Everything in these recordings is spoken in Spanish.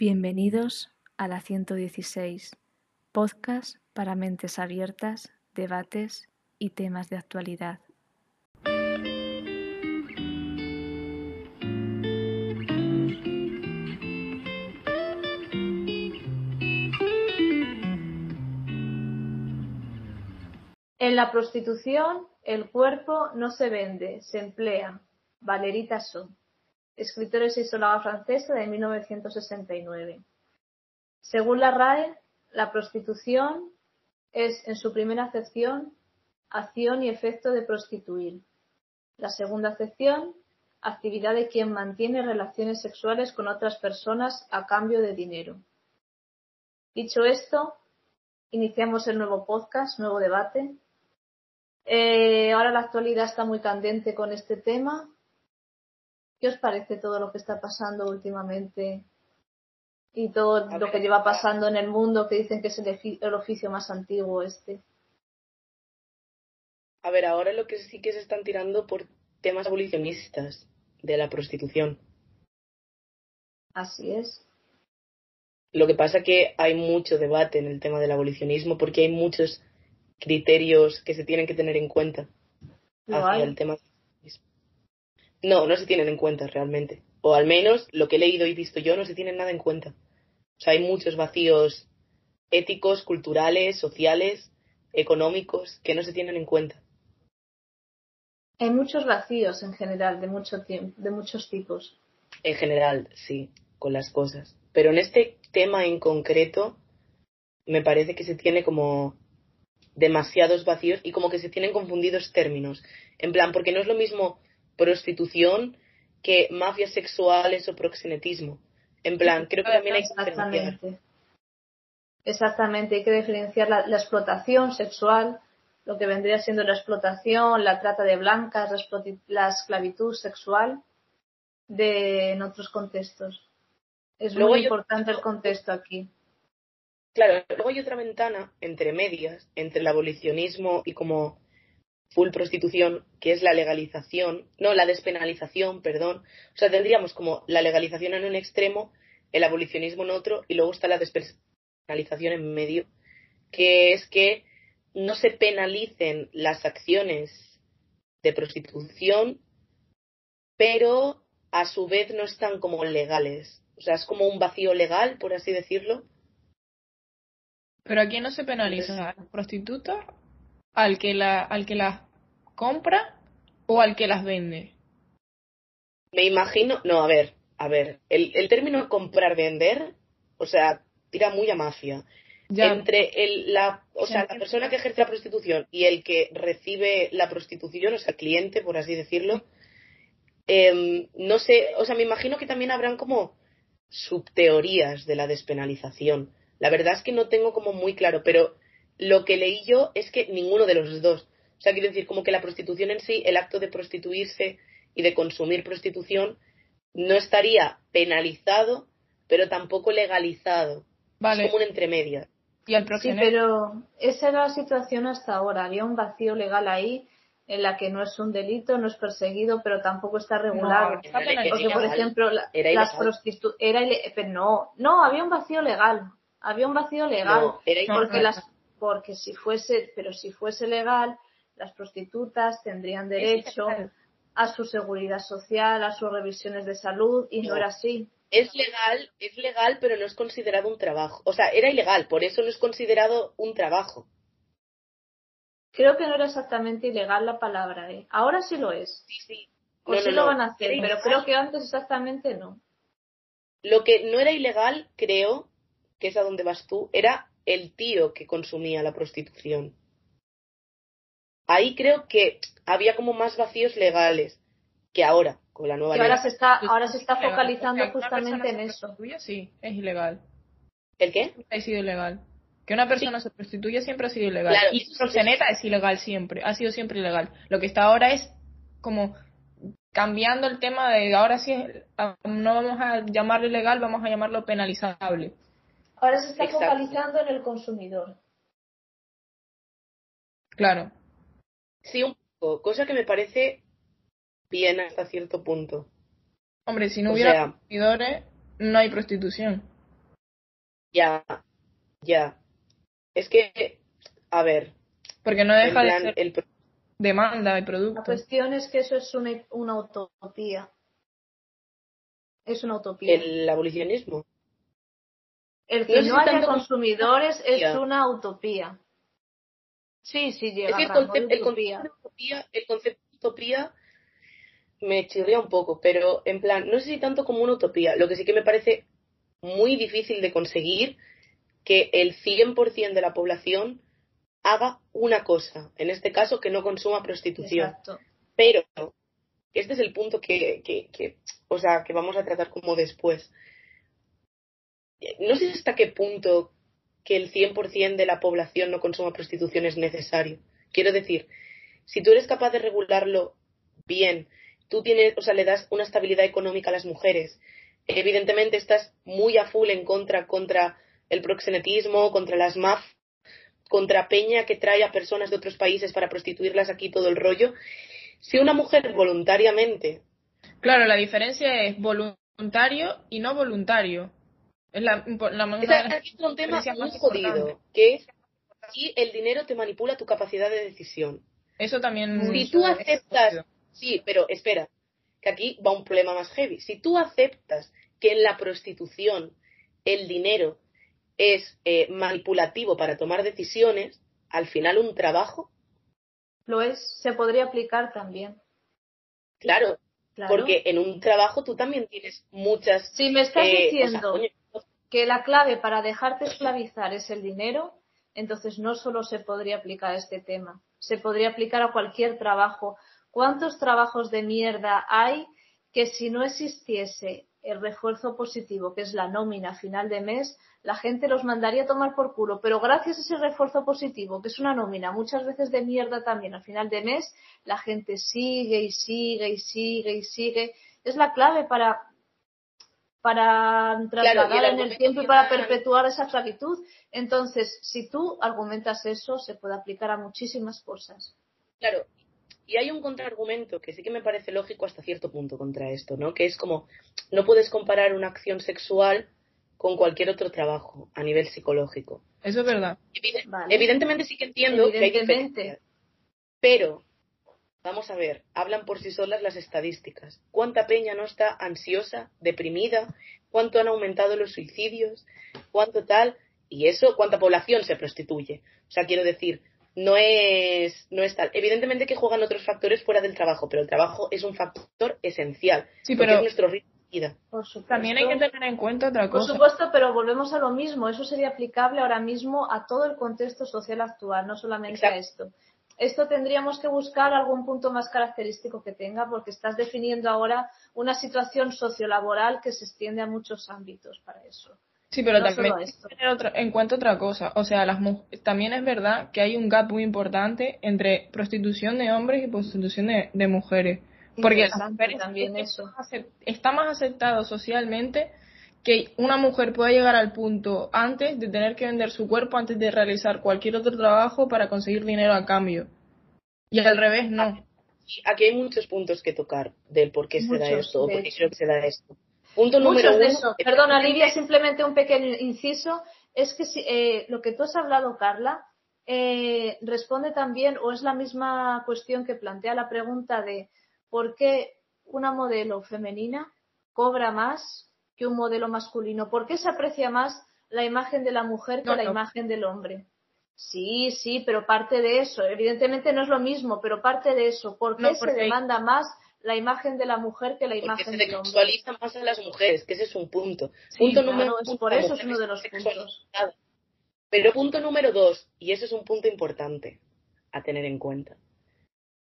Bienvenidos a la 116, podcast para mentes abiertas, debates y temas de actualidad. En la prostitución, el cuerpo no se vende, se emplea. Valerita So, escritora y sexóloga francesa de 1969. Según la RAE, la prostitución es, en su primera acepción, acción y efecto de prostituir. La segunda acepción, actividad de quien mantiene relaciones sexuales con otras personas a cambio de dinero. Dicho esto, iniciamos el nuevo podcast, nuevo debate. Eh, ahora la actualidad está muy candente con este tema. ¿Qué os parece todo lo que está pasando últimamente y todo lo que lleva pasando en el mundo que dicen que es el, oficio más antiguo este? A ver, ahora lo que sí que se están tirando por temas abolicionistas de la prostitución. Así es. Lo que pasa que hay mucho debate en el tema del abolicionismo porque hay muchos criterios que se tienen que tener en cuenta hacia el tema. No, no se tienen en cuenta realmente. O al menos lo que he leído y visto yo no se tienen nada en cuenta. O sea, hay muchos vacíos éticos, culturales, sociales, económicos que no se tienen en cuenta. Hay muchos vacíos en general de mucho de muchos tipos. En general, sí, con las cosas. Pero en este tema en concreto me parece que se tiene como demasiados vacíos y como que se tienen confundidos términos. En plan, porque no es lo mismo prostitución que mafias sexuales o proxenetismo. En plan, creo que también hay que diferenciar. Exactamente, hay que diferenciar la, explotación sexual, lo que vendría siendo la explotación, la trata de blancas, la, esclavitud sexual de en otros contextos. Es muy importante el contexto aquí. Claro, luego hay otra ventana entre medias, entre el abolicionismo y como full prostitución, que es la legalización, no, la despenalización, perdón. O sea, tendríamos como la legalización en un extremo, el abolicionismo en otro, y luego está la despenalización en medio, que es que no se penalicen las acciones de prostitución, pero a su vez no están como legales. O sea, es como un vacío legal, por así decirlo. Pero aquí no se penaliza al prostituta al que, la, al que las compra o al que las vende? Me imagino, no, a ver, a ver, el, el término comprar-vender, o sea, tira muy a mafia. Entre el, la, o sea, la persona que ejerce la prostitución y el que recibe la prostitución, o sea, el cliente, por así decirlo, em, no sé, o sea, me imagino que también habrán como subteorías de la despenalización. La verdad es que no tengo como muy claro, pero lo que leí yo es que ninguno de los dos. O sea, quiero decir, como que la prostitución en sí, el acto de prostituirse y de consumir prostitución, no estaría penalizado, pero tampoco legalizado. Es como un entremedia. ¿Y el sí, pero esa era la situación hasta ahora. Había un vacío legal ahí en la que no es un delito, no es perseguido, pero tampoco está regulado. No, Porque, por ejemplo, las prostitutas... No, no, había un vacío legal. Había un vacío legal. porque las porque si fuese, pero si fuese legal, las prostitutas tendrían derecho a su seguridad social, a sus revisiones de salud, y no, era así. Es legal, es legal, pero no es considerado un trabajo. O sea, era ilegal, por eso no es considerado un trabajo. Creo que no era exactamente ilegal la palabra, ¿eh? Ahora sí lo es. Sí, sí. O sí lo van a hacer, pero creo que antes exactamente no. Lo que no era ilegal, creo, que es a donde vas tú, era el tío que consumía la prostitución. Ahí creo que había como más vacíos legales que ahora, con la nueva ley. Ahora se está, ahora se está focalizando justamente en eso. Sí, es ilegal. ¿El qué? Ha sido ilegal. Que una persona se prostituya siempre ha sido ilegal. y su proxeneta es ilegal siempre, ha sido siempre ilegal. Lo que está ahora es como cambiando el tema de ahora sí no vamos a llamarlo ilegal, vamos a llamarlo penalizable. Ahora se está focalizando en el consumidor. Claro. Sí, un poco. Cosa que me parece bien hasta cierto punto. Hombre, si no hubiera consumidores, no hay prostitución. Ya, ya. Es que, a ver. Porque no deja de ser el... demanda de producto. La cuestión es que eso es una, una utopía. Es una utopía. El abolicionismo. El que no, haya consumidores es una utopía. Sí, sí, llega es que el, concepto, el, concepto de utopía, el concepto de utopía me chirría un poco, pero en plan, no sé si tanto como una utopía, lo que sí que me parece muy difícil de conseguir que el 100% de la población haga una cosa, en este caso que no consuma prostitución. Exacto. Pero este es el punto que, que, que, o sea, que vamos a tratar como después. No sé hasta qué punto que el 100% de la población no consuma prostitución es necesario. Quiero decir, si tú eres capaz de regularlo bien, tú tienes, o sea, le das una estabilidad económica a las mujeres, evidentemente estás muy a full en contra contra el proxenetismo, contra las MAF, contra Peña que trae a personas de otros países para prostituirlas aquí todo el rollo. Si una mujer voluntariamente. Claro, la diferencia es voluntario y no voluntario. Es la, la es un tema muy jodido, que es si el dinero te manipula tu capacidad de decisión. Eso también. Si tú aceptas. Sí, pero espera, que aquí va un problema más heavy. Si tú aceptas que en la prostitución el dinero es eh, manipulativo para tomar decisiones, al final un trabajo. Lo es, se podría aplicar también. Claro, porque en un trabajo tú también tienes muchas. Si me estás eh, diciendo que la clave para dejarte esclavizar es el dinero, entonces no solo se podría aplicar a este tema, se podría aplicar a cualquier trabajo. ¿Cuántos trabajos de mierda hay que si no existiese el refuerzo positivo, que es la nómina final de mes, la gente los mandaría a tomar por culo. Pero gracias a ese refuerzo positivo, que es una nómina muchas veces de mierda también al final de mes, la gente sigue y sigue y sigue y sigue. Es la clave para, para trasladar en el tiempo y para perpetuar esa esclavitud. Entonces, si tú argumentas eso, se puede aplicar a muchísimas cosas. Claro, y hay un contraargumento que sí que me parece lógico hasta cierto punto contra esto, ¿no? Que es como, no puedes comparar una acción sexual con cualquier otro trabajo a nivel psicológico. Eso es verdad. Evidentemente sí que entiendo que hay diferencias. Pero, vamos a ver, hablan por sí solas las estadísticas. ¿Cuánta peña no está ansiosa, deprimida? ¿Cuánto han aumentado los suicidios? ¿Cuánto tal? Y eso, ¿cuánta población se prostituye? O sea, quiero decir, no es, no es tal. Evidentemente que juegan otros factores fuera del trabajo, pero el trabajo es un factor esencial. Sí, pero es nuestro ritmo de vida. También hay que tener en cuenta otra cosa. Por supuesto, pero volvemos a lo mismo. Eso sería aplicable ahora mismo a todo el contexto social actual, no solamente a esto. Esto tendríamos que buscar algún punto más característico que tenga, porque estás definiendo ahora una situación sociolaboral que se extiende a muchos ámbitos para eso. Sí, pero también hay que tener en cuenta otra cosa. O sea, las también es verdad que hay un gap muy importante entre prostitución de hombres y prostitución de, mujeres. Porque también eso. está más aceptado socialmente que una mujer pueda llegar al punto antes de tener que vender su cuerpo antes de realizar cualquier otro trabajo para conseguir dinero a cambio. Y al revés, no. Aquí hay muchos puntos que tocar del por qué se da esto o por qué creo que se da esto. Punto número uno. Perdona, Lidia, simplemente un pequeño inciso. Es que si, eh, lo que tú has hablado, Carla, eh, responde también, o es la misma cuestión que plantea la pregunta de por qué una modelo femenina cobra más que un modelo masculino. ¿Por qué se aprecia más la imagen de la mujer que la imagen del hombre? Sí, sí, pero parte de eso. Evidentemente no es lo mismo, pero parte de eso. ¿Por qué se demanda más la imagen de la mujer que la imagen del hombre. se sexualiza más a las mujeres, que ese es un punto. punto número por eso es uno de los puntos. Pero punto número dos, y ese es un punto importante a tener en cuenta.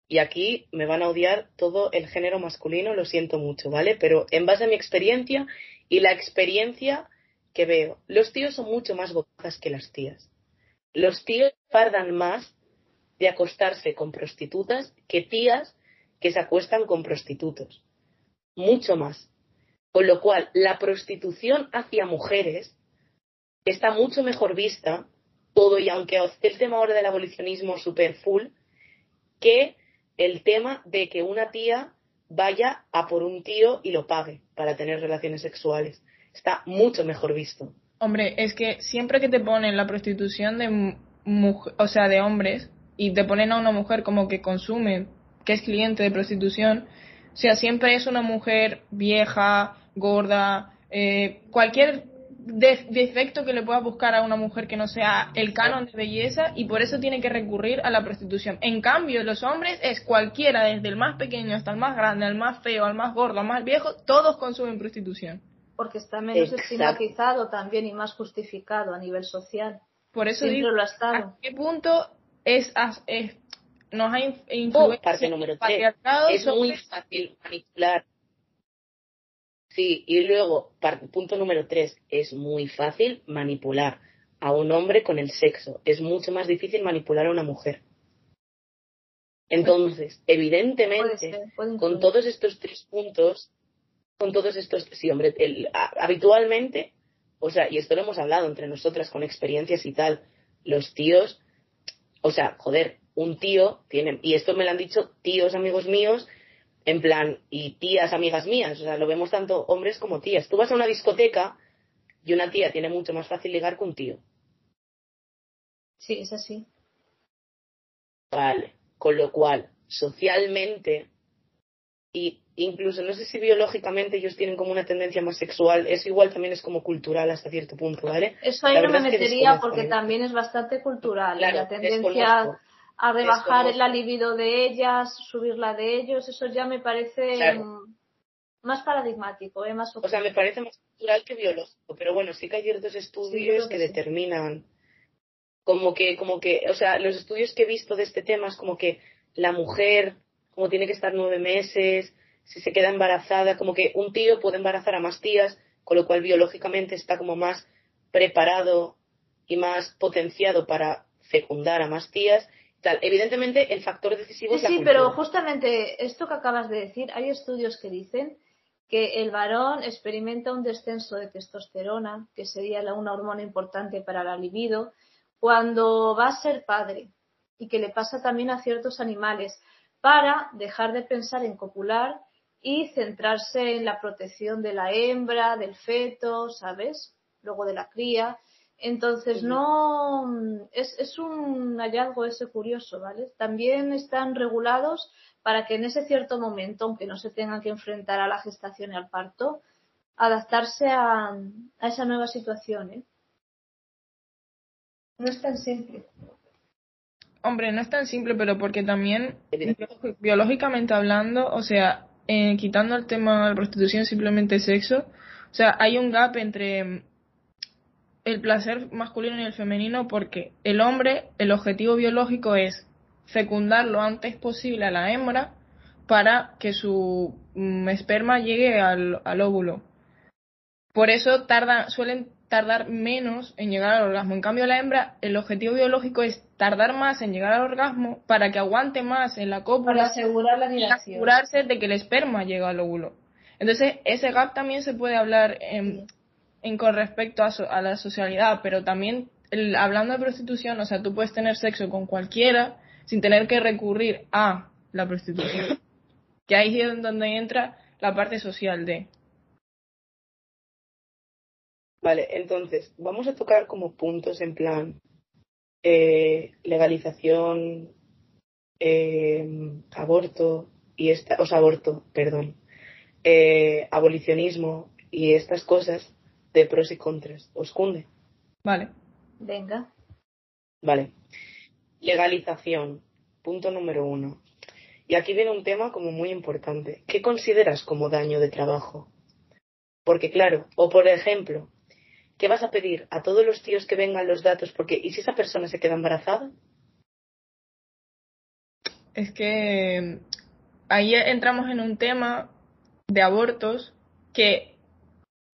Y aquí me van a odiar todo el género masculino, lo siento mucho, ¿vale? Pero en base a mi experiencia y la experiencia que veo, los tíos son mucho más bocas que las tías. Los tíos tardan más de acostarse con prostitutas que tías que se acuestan con prostitutos. Mucho más. Con lo cual, la prostitución hacia mujeres está mucho mejor vista, todo y aunque el tema ahora del abolicionismo super full, que el tema de que una tía vaya a por un tío y lo pague para tener relaciones sexuales. Está mucho mejor visto. Hombre, es que siempre que te ponen la prostitución de mujer, o sea, de hombres, y te ponen a una mujer como que consume, que es cliente de prostitución, o sea, siempre es una mujer vieja, gorda, eh, cualquier defecto que le pueda buscar a una mujer que no sea el canon de belleza y por eso tiene que recurrir a la prostitución. En cambio, los hombres es cualquiera, desde el más pequeño hasta el más grande, al más feo, al más gordo, al más viejo, todos consumen prostitución. Porque está menos estigmatizado también y más justificado a nivel social. Por eso digo, lo ¿a qué punto es, es nos ha influenciado número es muy fácil manipular Sí, y luego, punto número tres, es muy fácil manipular a un hombre con el sexo. Es mucho más difícil manipular a una mujer. Entonces, evidentemente, con todos estos tres puntos, con todos estos, sí, hombre, habitualmente, o sea, y esto lo hemos hablado entre nosotras con experiencias y tal, los tíos, o sea, joder, un tío tiene, y esto me lo han dicho tíos amigos míos, en plan, y tías amigas mías, o sea, lo vemos tanto hombres como tías. Tú vas a una discoteca y una tía tiene mucho más fácil ligar que un tío. Sí, es así. Vale, con lo cual, socialmente, y incluso no sé si biológicamente ellos tienen como una tendencia más sexual, eso igual también es como cultural hasta cierto punto, ¿vale? Eso ahí no me metería porque también es bastante cultural. la tendencia a rebajar la libido de ellas, subirla de ellos, eso ya me parece mm, más paradigmático, ¿eh? más O sea, me parece más cultural que biológico, pero bueno, sí que hay ciertos estudios que, determinan como que, como que, o sea, los estudios que he visto de este tema es como que la mujer, como tiene que estar nueve meses, si se queda embarazada, como que un tío puede embarazar a más tías, con lo cual biológicamente está como más preparado y más potenciado para fecundar a más tías Evidentemente, el factor decisivo sí, es Sí, pero justamente esto que acabas de decir, hay estudios que dicen que el varón experimenta un descenso de testosterona, que sería una hormona importante para la libido, cuando va a ser padre y que le pasa también a ciertos animales para dejar de pensar en copular y centrarse en la protección de la hembra, del feto, ¿sabes? Luego de la cría. Entonces, no es, es un hallazgo ese curioso, ¿vale? También están regulados para que en ese cierto momento, aunque no se tengan que enfrentar a la gestación y al parto, adaptarse a, a esa nueva situación, ¿eh? No es tan simple. Hombre, no es tan simple, pero porque también, biológicamente hablando, o sea, eh, quitando el tema de la prostitución, simplemente sexo, o sea, hay un gap entre el placer masculino y el femenino porque el hombre, el objetivo biológico es fecundar lo antes posible a la hembra para que su mm, esperma llegue al, óvulo. Por eso tarda, suelen tardar menos en llegar al orgasmo. En cambio, la hembra, el objetivo biológico es tardar más en llegar al orgasmo para que aguante más en la cópula para asegurar la y asegurarse de que el esperma llegue al óvulo. Entonces, ese gap también se puede hablar en, en con respecto a, la socialidad, pero también hablando de prostitución, o sea, tú puedes tener sexo con cualquiera sin tener que recurrir a la prostitución. que ahí es donde entra la parte social de. Vale, entonces, vamos a tocar como puntos en plan eh, legalización, eh, aborto y esta, o sea, aborto, perdón, eh, abolicionismo y estas cosas de pros y contras. ¿Os cunde? Vale. Venga. Vale. Legalización. Punto número uno. Y aquí viene un tema como muy importante. ¿Qué consideras como daño de trabajo? Porque claro, o por ejemplo, ¿qué vas a pedir a todos los tíos que vengan los datos? Porque ¿y si esa persona se queda embarazada? Es que ahí entramos en un tema de abortos que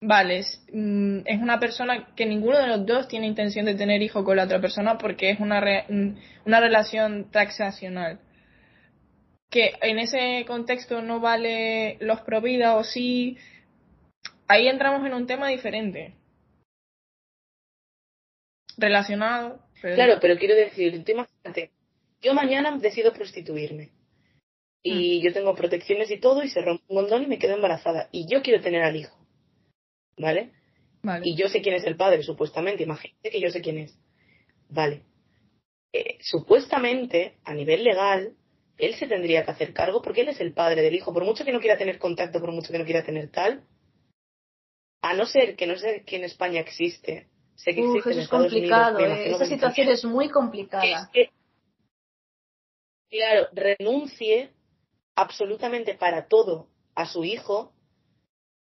Vale, mm, es, una persona que ninguno de los dos tiene intención de tener hijo con la otra persona porque es una, mm, una relación transaccional. Que en ese contexto no vale los pro vida o sí. Ahí entramos en un tema diferente. Relacionado. Claro, pero quiero decir, tú imagínate, yo mañana decido prostituirme. Y mm. yo tengo protecciones y todo, y se rompe un condón y me quedo embarazada. Y yo quiero tener al hijo ¿vale? Y yo sé quién es el padre, supuestamente. Imagínate que yo sé quién es. Vale. Eh, supuestamente, a nivel legal, él se tendría que hacer cargo porque él es el padre del hijo. Por mucho que no quiera tener contacto, por mucho que no quiera tener tal, a no ser que no sé que en España existe. Sé que existe eso es complicado. Eh. Esa situación es muy complicada. claro, renuncie absolutamente para todo a su hijo,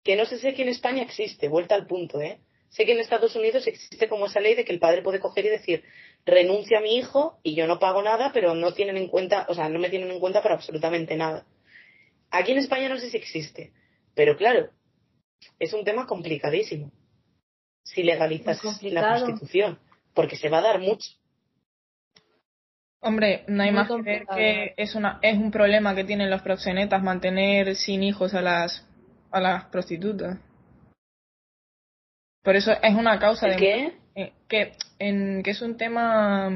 que no sé si que en España existe, vuelta al punto, ¿eh? Sé que en Estados Unidos existe como esa ley de que el padre puede coger y decir, renuncia a mi hijo y yo no pago nada, pero no tienen en cuenta, o sea, no me tienen en cuenta para absolutamente nada. Aquí en España no sé si existe, pero claro, es un tema complicadísimo. Si legalizas la prostitución, porque se va a dar mucho. Hombre, no hay más que ver que es una es un problema que tienen los proxenetas mantener sin hijos a las a las prostitutas. Por eso es una causa de qué? Eh, que en que es un tema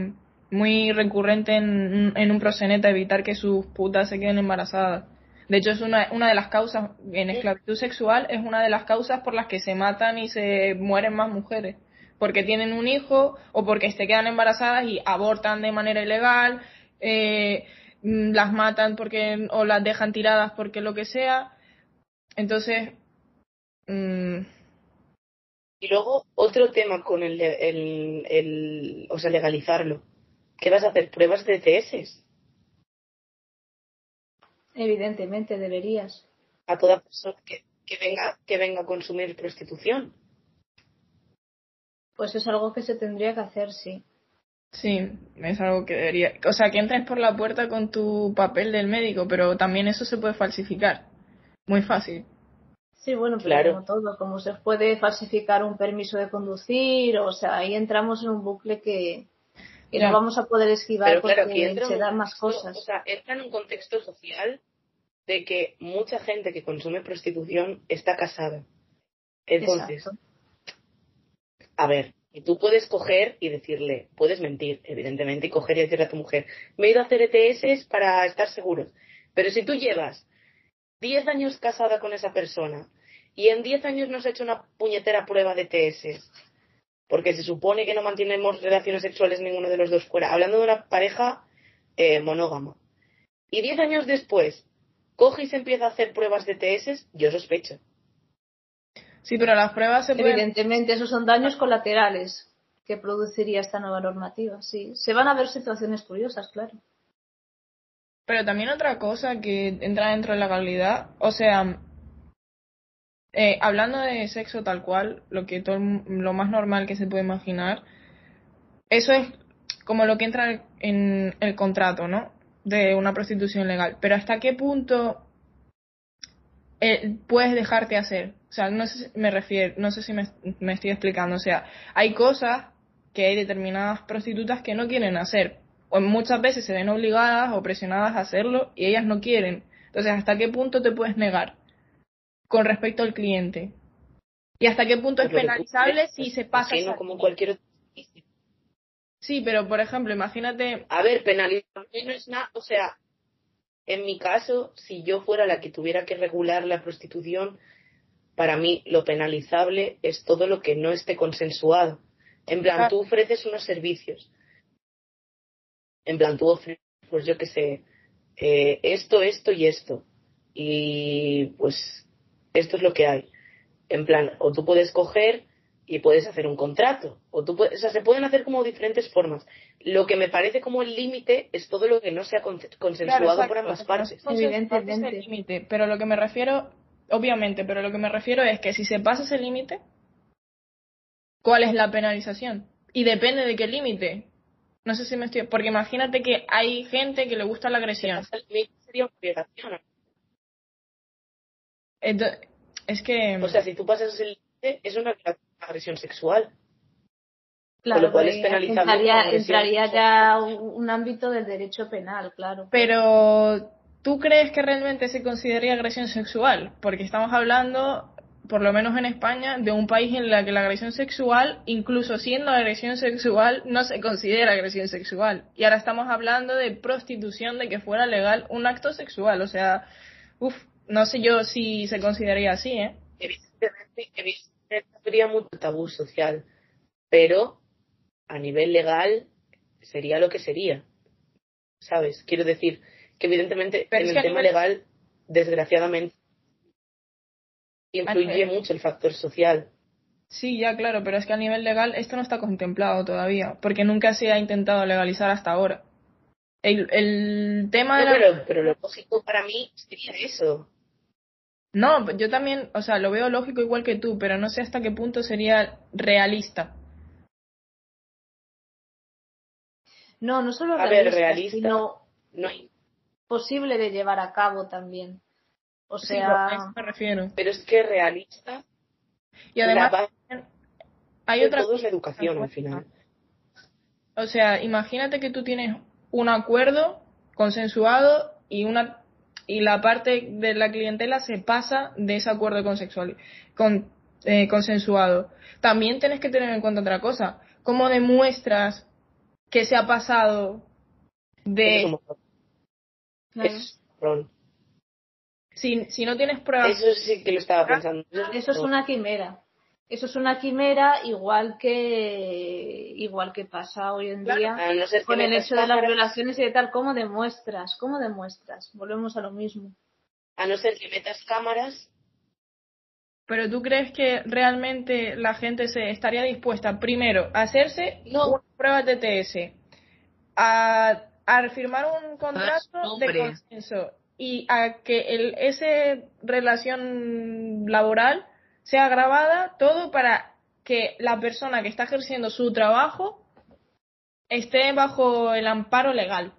muy recurrente en, en un proxeneta evitar que sus putas se queden embarazadas. De hecho, es una, una de las causas, en esclavitud sexual, es una de las causas por las que se matan y se mueren más mujeres. Porque tienen un hijo o porque se quedan embarazadas y abortan de manera ilegal, eh, las matan porque o las dejan tiradas porque lo que sea. Entonces. Mm, y luego, otro tema con el, el, el, o sea, legalizarlo. ¿Qué vas a hacer? ¿Pruebas de TS? Evidentemente, deberías. A toda persona que, venga, que venga a consumir prostitución. Pues es algo que se tendría que hacer, sí. Sí, es algo que debería. O sea, que entres por la puerta con tu papel del médico, pero también eso se puede falsificar. Muy fácil. Sí, bueno, pero claro. como todo, como se puede falsificar un permiso de conducir, o sea, ahí entramos en un bucle que, no vamos a poder esquivar porque se dan más cosas. O sea, entra en un contexto social de que mucha gente que consume prostitución está casada. Entonces, a ver, y tú puedes coger y decirle, puedes mentir, evidentemente, y coger y decirle a tu mujer, me he ido a hacer ETS para estar seguros. Pero si tú llevas 10 años casada con esa persona y en 10 años no has hecho una puñetera prueba de ETS, porque se supone que no mantenemos relaciones sexuales ninguno de los dos fuera, hablando de una pareja eh, monógama. Y diez años después, coge y se empieza a hacer pruebas de TS, yo sospecho. Sí, pero las pruebas se Evidentemente, esos son daños colaterales que produciría esta nueva normativa, sí. Se van a ver situaciones curiosas, claro. Pero también otra cosa que entra dentro de la legalidad, o sea, eh, hablando de sexo tal cual, lo que todo lo más normal que se puede imaginar, eso es como lo que entra en el contrato, ¿no? De una prostitución legal. Pero hasta qué punto eh, puedes dejarte hacer. O sea, no sé me refiero, no sé si me estoy explicando. O sea, hay cosas que hay determinadas prostitutas que no quieren hacer. O muchas veces se ven obligadas o presionadas a hacerlo y ellas no quieren. Entonces, ¿hasta qué punto te puedes negar? con respecto al cliente? ¿Y hasta qué punto es penalizable si se pasa? como cualquier otro Sí, pero por ejemplo, imagínate. A ver, penalizable no es nada. O sea, en mi caso, si yo fuera la que tuviera que regular la prostitución, para mí lo penalizable es todo lo que no esté consensuado. En plan, tú ofreces unos servicios. En plan, tú ofreces, pues yo qué sé, eh, esto, esto y esto. Y pues esto es lo que hay. En plan, o tú puedes coger y puedes hacer un contrato, o tú puedes, o sea, se pueden hacer como diferentes formas. Lo que me parece como el límite es todo lo que no sea consensuado por ambas partes. Evidentemente. pero lo que me refiero, obviamente, pero lo que me refiero es que si se pasa ese límite, ¿cuál es la penalización? Y depende de qué límite. No sé si me estoy. Porque imagínate que hay gente que le gusta la agresión. Sería obligación es que. O sea, si tú pasas el límite, es una agresión sexual. Claro, lo cual es entraría, entraría ya un, ámbito del derecho penal, claro. Pero, ¿tú crees que realmente se consideraría agresión sexual? Porque estamos hablando, por lo menos en España, de un país en el que la agresión sexual, incluso siendo agresión sexual, no se considera agresión sexual. Y ahora estamos hablando de prostitución, de que fuera legal un acto sexual. O sea, uff, no sé yo si se consideraría así, ¿eh? Evidentemente, habría mucho tabú social, pero a nivel legal sería lo que sería. ¿Sabes? Quiero decir que evidentemente en el tema legal, desgraciadamente, influye mucho el factor social. Sí, ya claro, pero es que a nivel legal esto no está contemplado todavía, porque nunca se ha intentado legalizar hasta ahora. El, el tema de pero, pero lo lógico para mí sería eso. No, yo también, o sea, lo veo lógico igual que tú, pero no sé hasta qué punto sería realista. No, no solo realista, sino no posible de llevar a cabo también. O sea, a eso me refiero. Pero es que realista. Y además, hay otra todo es la educación al final. O sea, imagínate que tú tienes un acuerdo consensuado y una y la parte de la clientela se pasa de ese acuerdo consexual, con, eh, consensuado. También tienes que tener en cuenta otra cosa. ¿Cómo demuestras que se ha pasado de... Si, si no tienes pruebas... Eso sí que lo estaba pensando. Eso es una quimera. Eso es una quimera igual que igual que pasa hoy en día con el hecho de las violaciones y de tal. ¿Cómo demuestras? ¿Cómo demuestras? Volvemos a lo mismo. A no ser que metas cámaras. Pero tú crees que realmente la gente se estaría dispuesta primero a hacerse no. pruebas de TS, a, a firmar un contrato ah, de consenso y a que el, ese relación laboral sea grabada, todo para que la persona que está ejerciendo su trabajo esté bajo el amparo legal.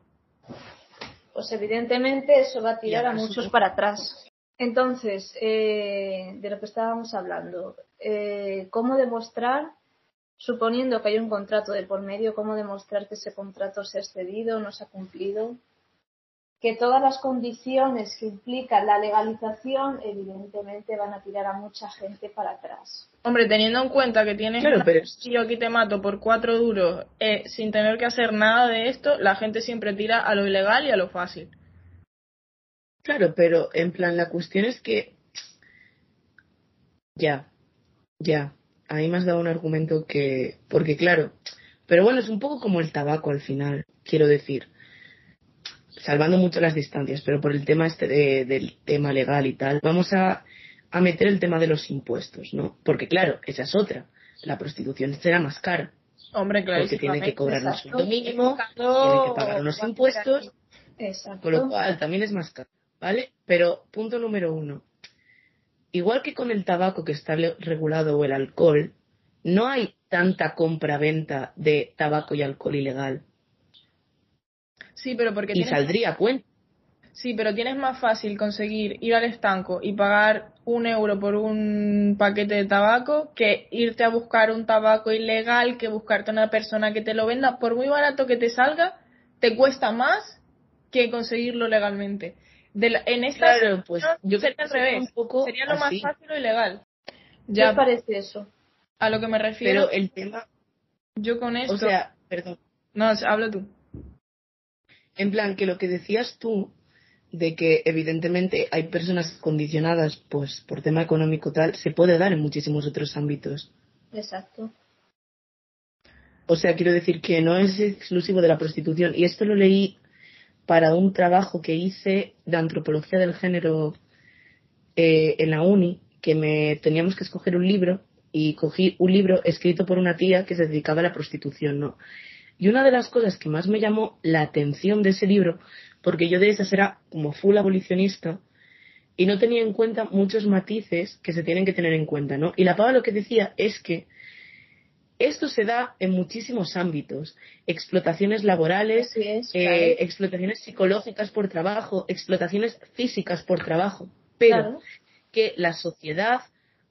Pues evidentemente eso va a tirar a muchos para atrás. Entonces, eh, de lo que estábamos hablando, eh, ¿cómo demostrar, suponiendo que hay un contrato de por medio, cómo demostrar que ese contrato se ha excedido, no se ha cumplido? Que todas las condiciones que implican la legalización evidentemente van a tirar a mucha gente para atrás. Hombre, teniendo en cuenta que tienes claro, pero... si yo aquí te mato por cuatro duros eh, sin tener que hacer nada de esto, la gente siempre tira a lo ilegal y a lo fácil. Claro, pero en plan la cuestión es que ya, ya, a mí me has dado un argumento que, porque claro, pero bueno, es un poco como el tabaco al final, quiero decir salvando mucho las distancias, pero por el tema este del tema legal y tal, vamos a, a meter el tema de los impuestos, ¿no? Porque claro, esa es otra. La prostitución será más cara. Hombre, claro. Porque tiene que cobrar un sueldo mínimo, tiene que pagar unos impuestos, Exacto. con lo cual también es más caro, ¿vale? Pero punto número uno. Igual que con el tabaco que está regulado o el alcohol, no hay tanta compra-venta de tabaco y alcohol ilegal. Sí, pero porque y saldría cuenta. Sí, pero tienes más fácil conseguir ir al estanco y pagar un euro por un paquete de tabaco que irte a buscar un tabaco ilegal, que buscarte una persona que te lo venda. Por muy barato que te salga, te cuesta más que conseguirlo legalmente. en esta claro, pues yo sería al revés. Un poco sería lo más fácil o ilegal. Ya parece eso. A lo que me refiero. Pero el tema. Yo con esto. O sea, perdón. No, habla tú. En plan, que lo que decías tú, de que evidentemente hay personas condicionadas pues por tema económico tal, se puede dar en muchísimos otros ámbitos. Exacto. O sea, quiero decir que no es exclusivo de la prostitución. Y esto lo leí para un trabajo que hice de antropología del género eh, en la uni, que me teníamos que escoger un libro y cogí un libro escrito por una tía que se dedicaba a la prostitución, ¿no? Y una de las cosas que más me llamó la atención de ese libro, porque yo de esas era como full abolicionista, y no tenía en cuenta muchos matices que se tienen que tener en cuenta, ¿no? Y la pava lo que decía es que esto se da en muchísimos ámbitos. Explotaciones laborales, eh, explotaciones psicológicas por trabajo, explotaciones físicas por trabajo. Pero que la sociedad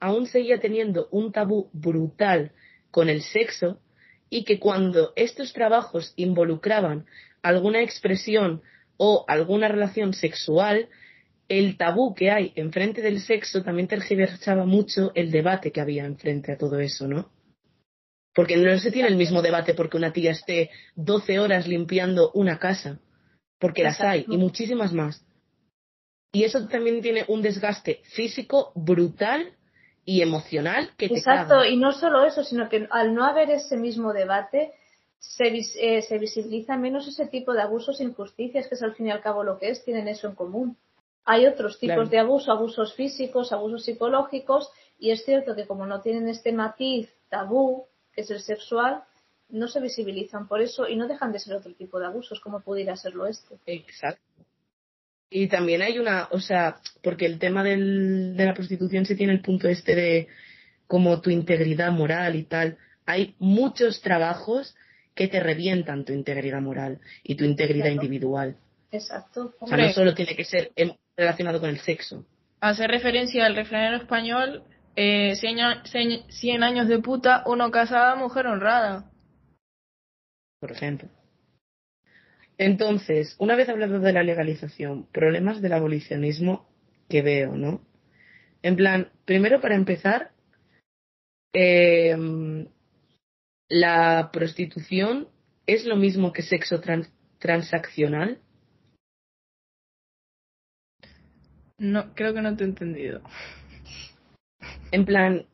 aún seguía teniendo un tabú brutal con el sexo y que cuando estos trabajos involucraban alguna expresión o alguna relación sexual, el tabú que hay enfrente del sexo también tergiversaba mucho el debate que había enfrente a todo eso, ¿no? Porque no se tiene el mismo debate porque una tía esté 12 horas limpiando una casa, porque las hay y muchísimas más. Y eso también tiene un desgaste físico brutal y emocional que te Exacto, y no solo eso, sino que al no haber ese mismo debate, se, eh, se visibiliza menos ese tipo de abusos e injusticias, que es al fin y al cabo lo que es, tienen eso en común. Hay otros tipos de abuso, abusos físicos, abusos psicológicos, y es cierto que como no tienen este matiz tabú, que es el sexual, no se visibilizan por eso y no dejan de ser otro tipo de abusos, como pudiera serlo este. Exacto. Y también hay una, o sea, porque el tema del, de la prostitución se tiene el punto este de como tu integridad moral y tal. Hay muchos trabajos que te revientan tu integridad moral y tu integridad individual. Exacto. O sea, no solo tiene que ser relacionado con el sexo. Hace referencia al refrán español, eh, 100, años de puta, uno casada, mujer honrada. Por ejemplo. Entonces, una vez hablado de la legalización, problemas del abolicionismo que veo, ¿no? En plan, primero para empezar, em, la prostitución es lo mismo que sexo transaccional. No, creo que no te he entendido. En plan,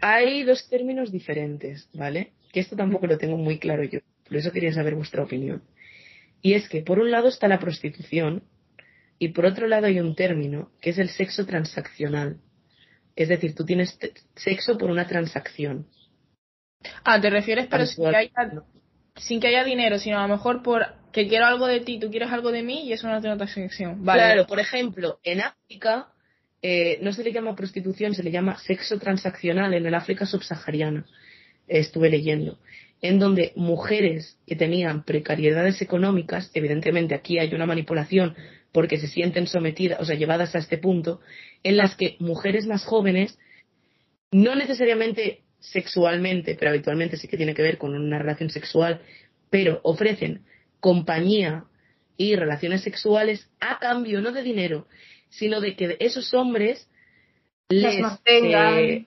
hay dos términos diferentes, ¿vale? Que esto tampoco lo tengo muy claro yo, por eso quería saber vuestra opinión. Y es que por un lado está la prostitución y por otro lado hay un término que es el sexo transaccional. Es decir, tú tienes sexo por una transacción. Ah, te refieres, pero sin que, haya, sin que haya dinero, sino a lo mejor por que quiero algo de ti, tú quieres algo de mí y eso no tiene transacción. Vale. Claro, por ejemplo, en África eh, no se le llama prostitución, se le llama sexo transaccional en el África subsahariana. estuve leyendo en donde mujeres que tenían precariedades económicas, evidentemente aquí hay una manipulación porque se sienten sometidas, o sea, llevadas a este punto, en las que mujeres más jóvenes, no necesariamente sexualmente, pero habitualmente sí que tiene que ver con una relación sexual, pero ofrecen compañía y relaciones sexuales a cambio no de dinero, sino de que esos hombres les mantengan. Eh,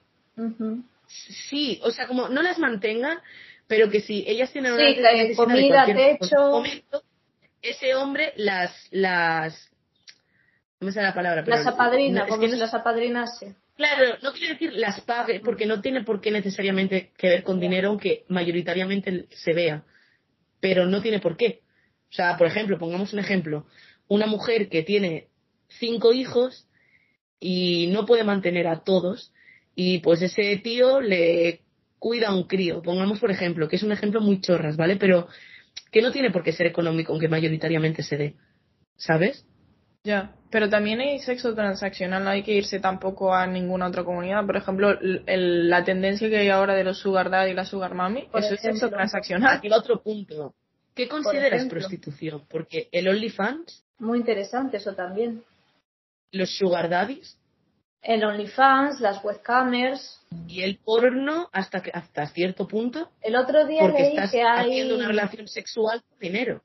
sí, o sea, como no las mantengan, pero que si ellas tienen una sí, comida, techo, momento, ese hombre las las no me sale la palabra, pero las apadrina, como si las apadrinase. Claro, no quiere decir las pague, porque no tiene por qué necesariamente que ver con dinero, aunque mayoritariamente se vea, pero no tiene por qué. O sea, por ejemplo, pongamos un ejemplo, una mujer que tiene cinco hijos y no puede mantener a todos, y pues ese tío le cuida a un crío, pongamos por ejemplo, que es un ejemplo muy chorras, ¿vale? Pero que no tiene por qué ser económico, aunque mayoritariamente se dé, ¿sabes? Ya, pero también hay sexo transaccional, no hay que irse tampoco a ninguna otra comunidad. Por ejemplo, la tendencia que hay ahora de los sugar daddy y la sugar mami, eso es sexo transaccional. Aquí otro punto. ¿Qué consideras prostitución? Porque el OnlyFans... Muy interesante eso también. ¿Los sugar daddies? El OnlyFans, las webcamers. Y el porno hasta que hasta cierto punto. El otro día porque leí estás que hay haciendo una relación sexual con dinero.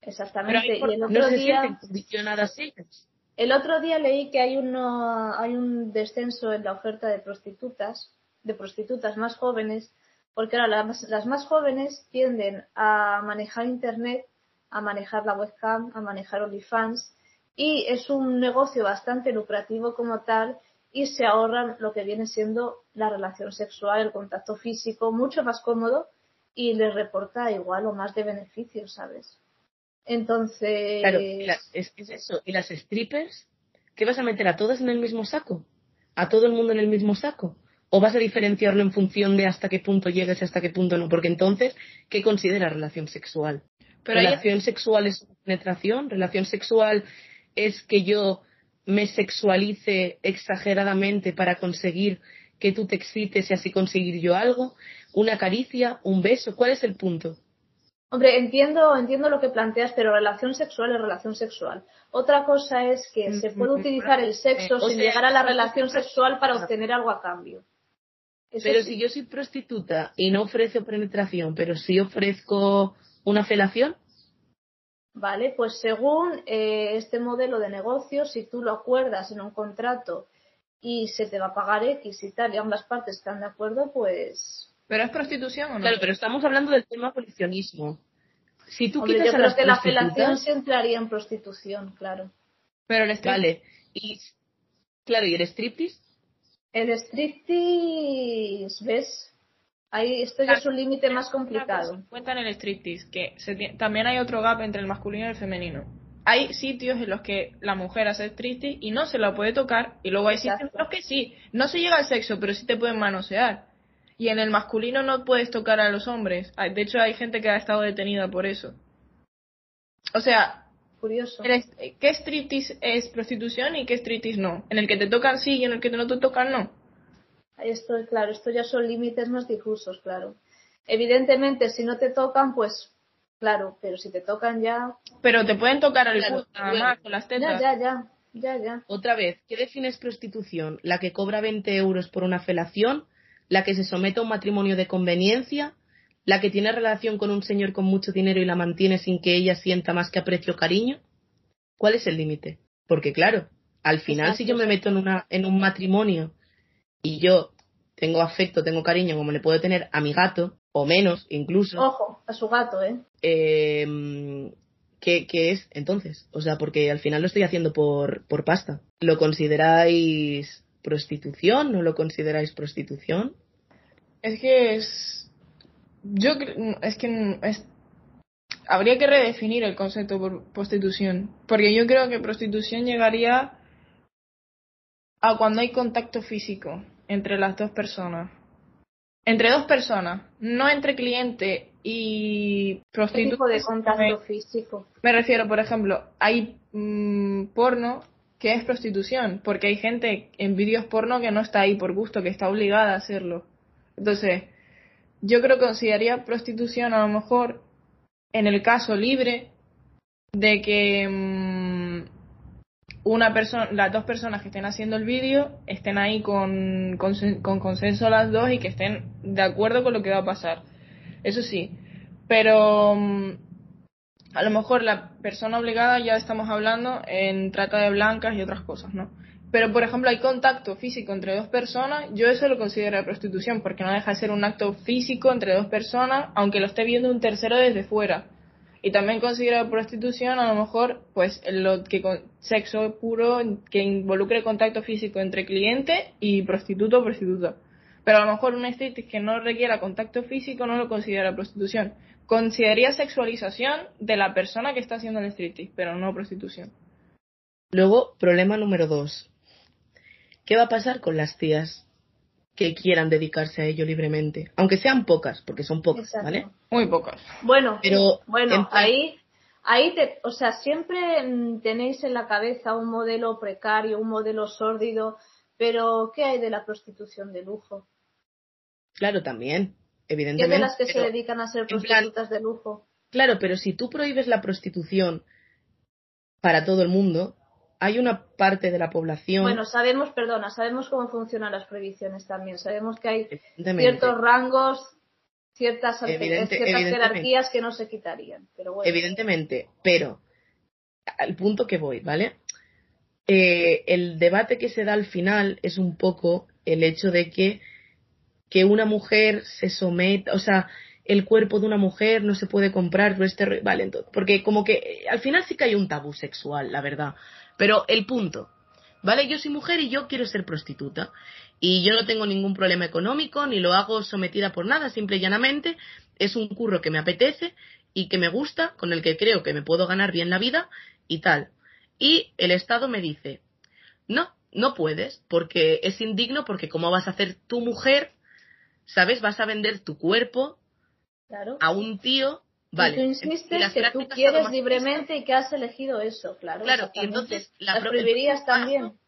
Exactamente. y el otro no se día condicionadas ellas. El otro día leí que hay uno hay un descenso en la oferta de prostitutas, de prostitutas más jóvenes, porque ahora las, las más jóvenes tienden a manejar internet, a manejar la webcam, a manejar OnlyFans y es un negocio bastante lucrativo como tal y se ahorran lo que viene siendo la relación sexual, el contacto físico, mucho más cómodo y les reporta igual o más de beneficios, ¿sabes? Entonces. Claro, es, es, eso. ¿Y las strippers? ¿Qué vas a meter a todas en el mismo saco? ¿A todo el mundo en el mismo saco? ¿O vas a diferenciarlo en función de hasta qué punto llegues y hasta qué punto no? Porque entonces, ¿qué considera relación sexual? ¿Relación sexual es penetración? ¿Relación sexual es que yo me sexualice exageradamente para conseguir que tú te excites y así conseguir yo algo? ¿Una caricia? ¿Un beso? ¿Cuál es el punto? Hombre, entiendo, entiendo lo que planteas, pero relación sexual es relación sexual. Otra cosa es que se puede utilizar el sexo sin llegar a la relación sexual para obtener algo a cambio. pero si yo soy prostituta y no ofrezco penetración, pero sí ofrezco una felación. Vale, pues según eh, este modelo de negocio, si tú lo acuerdas en un contrato y se te va a pagar X y tal, y ambas partes están de acuerdo, pues. ¿Pero es prostitución o no? Claro, pero estamos hablando del tema abolicionismo. Si tú Hombre, quitas yo creo que la felación se entraría en prostitución, claro. Pero el striptease. Vale. Y, claro, ¿y el striptease? El striptease, ¿ves? Ahí, esto ya es un límite más complicado. Cuenta en el striptease que también hay otro gap entre el masculino y el femenino. Hay sitios en los que la mujer hace striptease y no se la puede tocar, y luego hay sitios en los que sí, no se llega al sexo, pero sí te pueden manosear. Y en el masculino no puedes tocar a los hombres. De hecho, hay gente que ha estado detenida por eso. O sea, Curioso. ¿qué striptease es prostitución y qué striptease no? En el que te tocan sí y en el que no te tocan no. Esto, claro, esto ya son límites más difusos, claro. Evidentemente, si no te tocan, pues claro, pero si te tocan ya. Pero te pueden tocar al claro, nada más, con las tetas. Ya, ya, ya, ya, ya. Otra vez, ¿qué defines prostitución? ¿La que cobra 20 euros por una felación? ¿La que se somete a un matrimonio de conveniencia? ¿La que tiene relación con un señor con mucho dinero y la mantiene sin que ella sienta más que aprecio o cariño? ¿Cuál es el límite? Porque claro, al final si yo me meto en, una, en un matrimonio y yo tengo afecto, tengo cariño como le puedo tener a mi gato, o menos incluso. Ojo, a su gato, ¿eh? eh ¿qué, ¿Qué es entonces? O sea, porque al final lo estoy haciendo por, por pasta. ¿Lo consideráis prostitución? ¿No lo consideráis prostitución? Es que es. Yo es que es... habría que redefinir el concepto de prostitución. Porque yo creo que prostitución llegaría a cuando hay contacto físico entre las dos personas. Entre dos personas, no entre cliente y prostituta. tipo de contacto físico? Me refiero, por ejemplo, hay mm, porno que es prostitución, porque hay gente en vídeos porno que no está ahí por gusto, que está obligada a hacerlo. Entonces, yo creo que consideraría prostitución a lo mejor en el caso libre de que mm, una persona, las dos personas que estén haciendo el vídeo estén ahí con, con, consenso las dos y que estén de acuerdo con lo que va a pasar. Eso sí. Pero mm, a lo mejor la persona obligada ya estamos hablando en trata de blancas y otras cosas, ¿no? Pero, por ejemplo, hay contacto físico entre dos personas, yo eso lo considero prostitución, porque no deja de ser un acto físico entre dos personas, aunque lo esté viendo un tercero desde fuera. Y también considero prostitución a lo mejor pues lo que con sexo puro que involucre contacto físico entre cliente y prostituto o prostituta. Pero a lo mejor un striptease que no requiera contacto físico no lo considera prostitución. Consideraría sexualización de la persona que está haciendo el striptease, pero no prostitución. Luego, problema número dos. ¿Qué va a pasar con las tías que quieran dedicarse a ello libremente, aunque sean pocas, porque son pocas, ¿vale? Muy pocas. Bueno, pero bueno, ahí ahí te, o sea, siempre mm, tenéis en la cabeza un modelo precario, un modelo sórdido, pero ¿qué hay de la prostitución de lujo? Claro, también, evidentemente. ¿Qué de las que se dedican a ser prostitutas de lujo? Claro, pero si tú prohíbes la prostitución para todo el mundo, hay una parte de la población. Bueno, sabemos, perdona, sabemos cómo funcionan las prohibiciones también. Sabemos que hay ciertos rangos, ciertas, jerarquías que no se quitarían. Pero Evidentemente, pero al punto que voy, ¿vale? Eh, el debate que se da al final es un poco el hecho de que, que una mujer se someta, o sea, el cuerpo de una mujer no se puede comprar por este vale entonces, porque como que al final sí que hay un tabú sexual la verdad pero el punto, ¿vale? Yo soy mujer y yo quiero ser prostituta. Y yo no tengo ningún problema económico, ni lo hago sometida por nada, simple y llanamente es un curro que me apetece y que me gusta, con el que creo que me puedo ganar bien la vida y tal. Y el Estado me dice, no, no puedes, porque es indigno, porque cómo vas a hacer tu mujer, ¿sabes? Vas a vender tu cuerpo a un tío Vale. tú insistes que tú quieres libremente y que has elegido eso, claro. Claro, y entonces la las prohibirías también.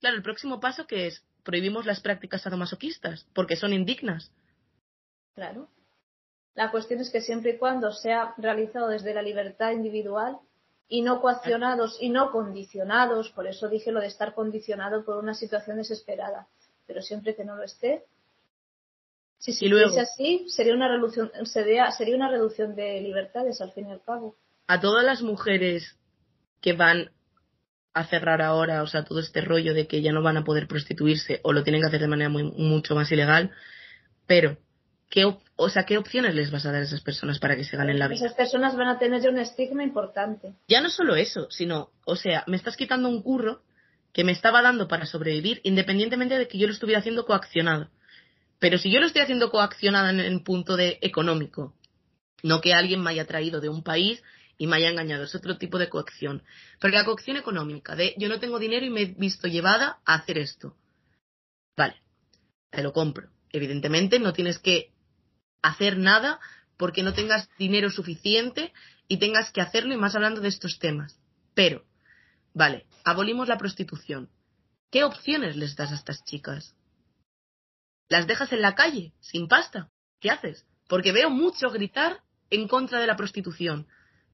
claro, el próximo paso que es prohibimos las prácticas sadomasoquistas porque son indignas. Claro. La cuestión es que siempre y cuando sea realizado desde la libertad individual y no coaccionados y no condicionados, por eso dije lo de estar condicionado por una situación desesperada, pero siempre que no lo esté, si si luego, así, sería una, reducción, sería, sería una reducción de libertades al fin y al cabo. A todas las mujeres que van a cerrar ahora, o sea, todo este rollo de que ya no van a poder prostituirse o lo tienen que hacer de manera muy, mucho más ilegal, pero ¿qué, o sea, ¿qué opciones les vas a dar a esas personas para que se ganen la vida? Esas personas van a tener ya un estigma importante. Ya no solo eso, sino, o sea, me estás quitando un curro que me estaba dando para sobrevivir, independientemente de que yo lo estuviera haciendo coaccionado. Pero si yo lo estoy haciendo coaccionado en el punto de económico, no que alguien me haya traído de un país y me haya engañado, es otro tipo de coacción. Porque la coacción económica, de yo no tengo dinero y me he visto llevada a hacer esto. Vale, te lo compro. Evidentemente no tienes que hacer nada porque no tengas dinero suficiente y tengas que hacerlo y más hablando de estos temas. Pero, vale, abolimos la prostitución. ¿Qué opciones les das a estas chicas? ¿Las dejas en la calle, sin pasta? ¿Qué haces? Porque veo mucho gritar en contra de la prostitución,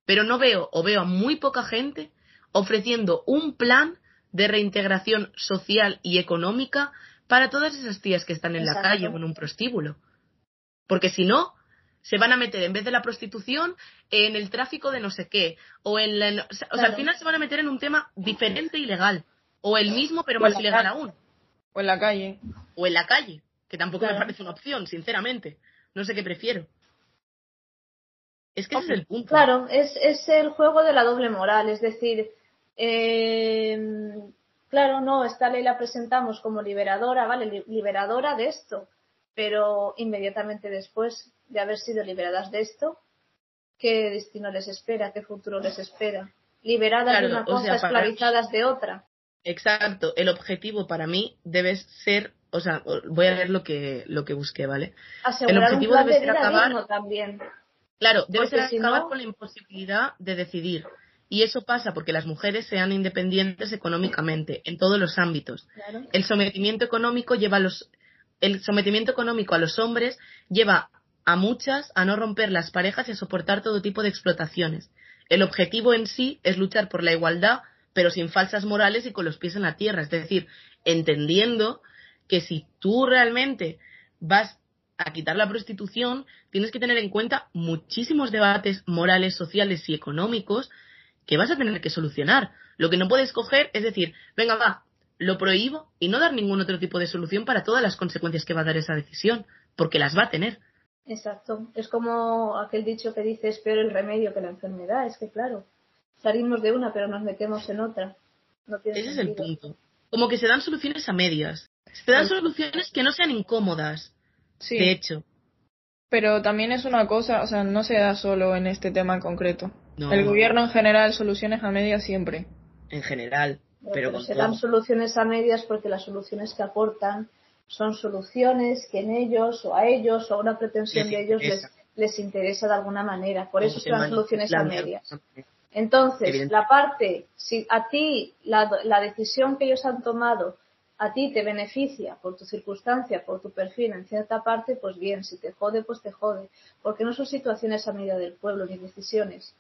pero no veo o veo a muy poca gente ofreciendo un plan de reintegración social y económica para todas esas tías que están en la calle o en un prostíbulo. Porque si no, se van a meter en vez de la prostitución en el tráfico de no sé qué o en la, o sea, al final se van a meter en un tema diferente y legal. O el mismo pero más ilegal aún. O en la calle. O en la calle que tampoco me parece una opción sinceramente no sé qué prefiero es que ese es el punto claro es, es el juego de la doble moral es decir eh, claro no esta ley la presentamos como liberadora vale liberadora de esto pero inmediatamente después de haber sido liberadas de esto, ¿qué destino les espera? ¿Qué futuro les espera? Liberadas de una cosa, esclavizadas de otra. Exacto. El objetivo para mí debe ser, o sea, voy a leer lo que lo que busqué, ¿vale? el objetivo debe ser acabar también. Claro, debe ser acabar con la imposibilidad de decidir. Y eso pasa porque las mujeres sean independientes económicamente en todos los ámbitos. El sometimiento económico lleva a los el sometimiento económico a los hombres lleva a muchas a no romper las parejas y a soportar todo tipo de explotaciones. El objetivo en sí es luchar por la igualdad, pero sin falsas morales y con los pies en la tierra. Es decir, entendiendo que si tú realmente vas a quitar la prostitución, tienes que tener en cuenta muchísimos debates morales, sociales y económicos que vas a tener que solucionar. Lo que no puedes coger es decir, venga, va, lo prohíbo y no dar ningún otro tipo de solución para todas las consecuencias que va a dar esa decisión, porque las va a tener. Exacto. Es como aquel dicho que dice es peor el remedio que la enfermedad. Es que, claro, salimos de una pero nos metemos en otra. Ese es el punto. Como que se dan soluciones a medias. Se dan soluciones que no sean incómodas. Sí. De hecho. Pero también es una cosa, o sea, no se da solo en este tema en concreto. El gobierno en general, soluciones a medias siempre. En general. Pero, se dan soluciones a medias porque las soluciones que aportan son soluciones que en ellos o a ellos o a una pretensión de ellos les, les, interesa de alguna manera. Por eso son soluciones a medias. Entonces, la parte, si a ti la, la decisión que ellos han tomado a ti te beneficia por tu circunstancia, por tu perfil en cierta parte, pues bien, si te jode, pues te jode. Porque no son situaciones a medida del pueblo ni decisiones.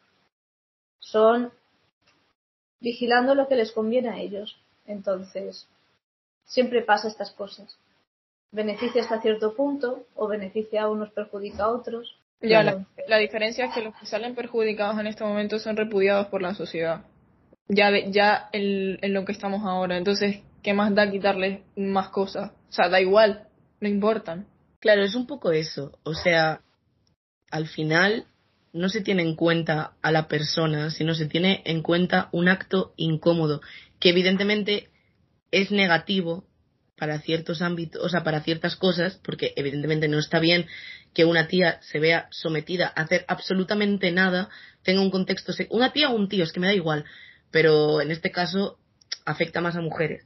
Son vigilando lo que les conviene a ellos. Entonces, siempre pasa estas cosas beneficia hasta cierto punto o beneficia a unos, perjudica a otros. Ya, la, diferencia es que los que salen perjudicados en este momento son repudiados por la sociedad. Ya, ya en, en lo que estamos ahora. Entonces, ¿qué más da quitarles más cosas? O sea, da igual, no importan. Claro, es un poco eso. O sea, al final no se tiene en cuenta a la persona, sino se tiene en cuenta un acto incómodo, que evidentemente es negativo para ciertos ámbitos, o sea, para ciertas cosas, porque evidentemente no está bien que una tía se vea sometida a hacer absolutamente nada, tenga un contexto, una tía o un tío, es que me da igual, pero en este caso afecta más a mujeres.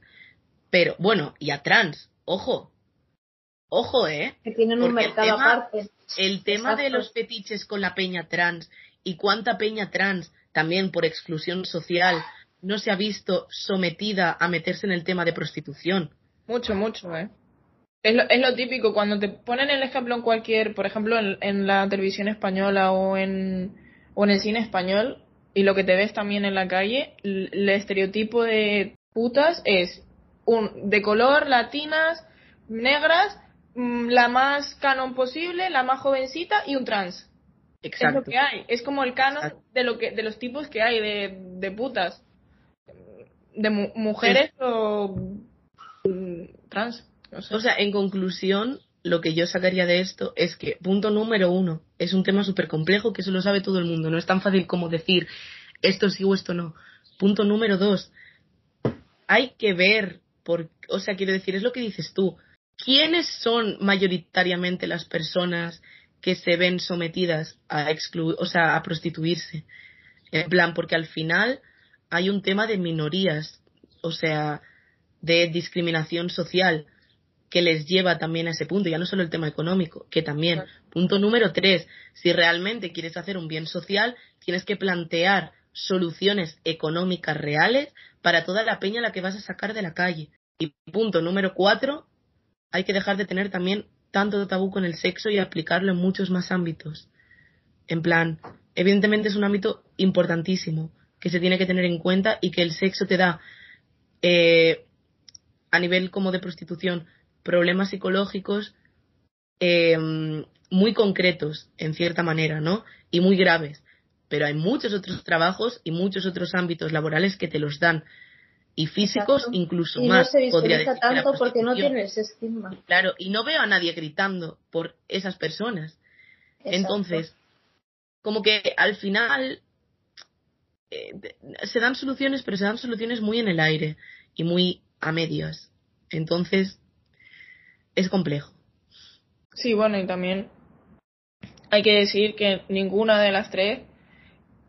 Pero bueno, y a trans, ojo, ojo, ¿eh? Que tienen un mercado el tema, aparte. El tema de los fetiches con la peña trans y cuánta peña trans también por exclusión social no se ha visto sometida a meterse en el tema de prostitución. Mucho, mucho, ¿eh? Es lo, es lo típico, cuando te ponen el ejemplo en cualquier, por ejemplo, en, en la televisión española o en, o en el cine español, y lo que te ves también en la calle, el, estereotipo de putas es un de color, latinas, negras, mm, la más canon posible, la más jovencita y un trans. Exacto. Es lo que hay. Es como el canon de lo que de los tipos que hay de, de putas. De mujeres o trans. O sea, en conclusión, lo que yo sacaría de esto es que, punto número uno, es un tema súper complejo que eso lo sabe todo el mundo. No es tan fácil como decir esto sí o esto no. Punto número dos, hay que ver, por, o sea, quiero decir, es lo que dices tú. ¿Quiénes son mayoritariamente las personas que se ven sometidas a excluir, o sea, a prostituirse? En plan, porque al final hay un tema de minorías, o sea, de discriminación social que les lleva también a ese punto, ya no solo el tema económico, que también. Punto número tres, si realmente quieres hacer un bien social, tienes que plantear soluciones económicas reales para toda la peña a la que vas a sacar de la calle. Y punto número cuatro, hay que dejar de tener también tanto tabú con el sexo y aplicarlo en muchos más ámbitos. En plan, evidentemente es un ámbito importantísimo que se tiene que tener en cuenta y que el sexo te da eh, a nivel como de prostitución problemas psicológicos eh, muy concretos, en cierta manera, ¿no? Y muy graves. Pero hay muchos otros trabajos y muchos otros ámbitos laborales que te los dan. Y físicos incluso y más. No se podría decir tanto porque no tienes estigma. Claro, y no veo a nadie gritando por esas personas. Entonces, como que al final eh, se dan soluciones, pero se dan soluciones muy en el aire y muy a medias. Entonces, es complejo. Sí, bueno, y también hay que decir que ninguna de las tres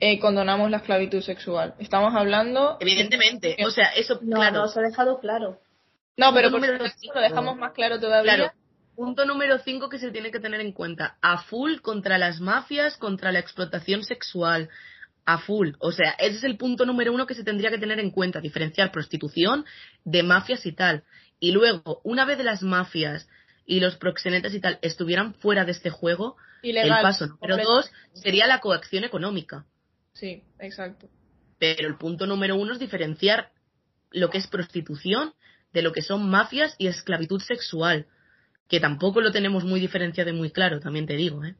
eh, condonamos la esclavitud sexual. Estamos hablando. Evidentemente, o sea, eso no, claro. No, se ha dejado claro. No, pero por lo dejamos más claro todavía. Claro. Punto número 5 que se tiene que tener en cuenta. A full contra las mafias, contra la explotación sexual. A full. O sea, ese es el punto número uno que se tendría que tener en cuenta. Diferenciar prostitución de mafias y tal y luego, una vez las mafias y los proxenetas y tal estuvieran fuera de este juego, el paso número dos sería la coacción económica. Sí, exacto. Pero el punto número uno es diferenciar lo que es prostitución de lo que son mafias y esclavitud sexual, que tampoco lo tenemos muy diferenciado y muy claro, también te digo, ¿eh?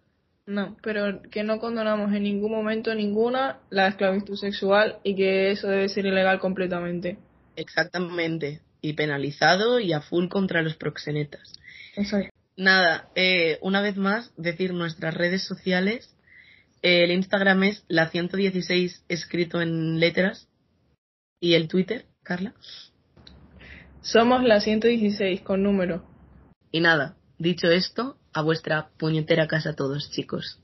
No, pero que no condonamos en ningún momento ninguna la esclavitud sexual y que eso debe ser ilegal completamente. Exactamente y penalizado y a full contra los proxenetas. Eso Nada, eh, una vez más, decir nuestras redes sociales. El Instagram es la 116 escrito en letras. ¿Y el Twitter, Carla? Somos la 116 con número. Y nada, dicho esto, a vuestra puñetera casa todos, chicos.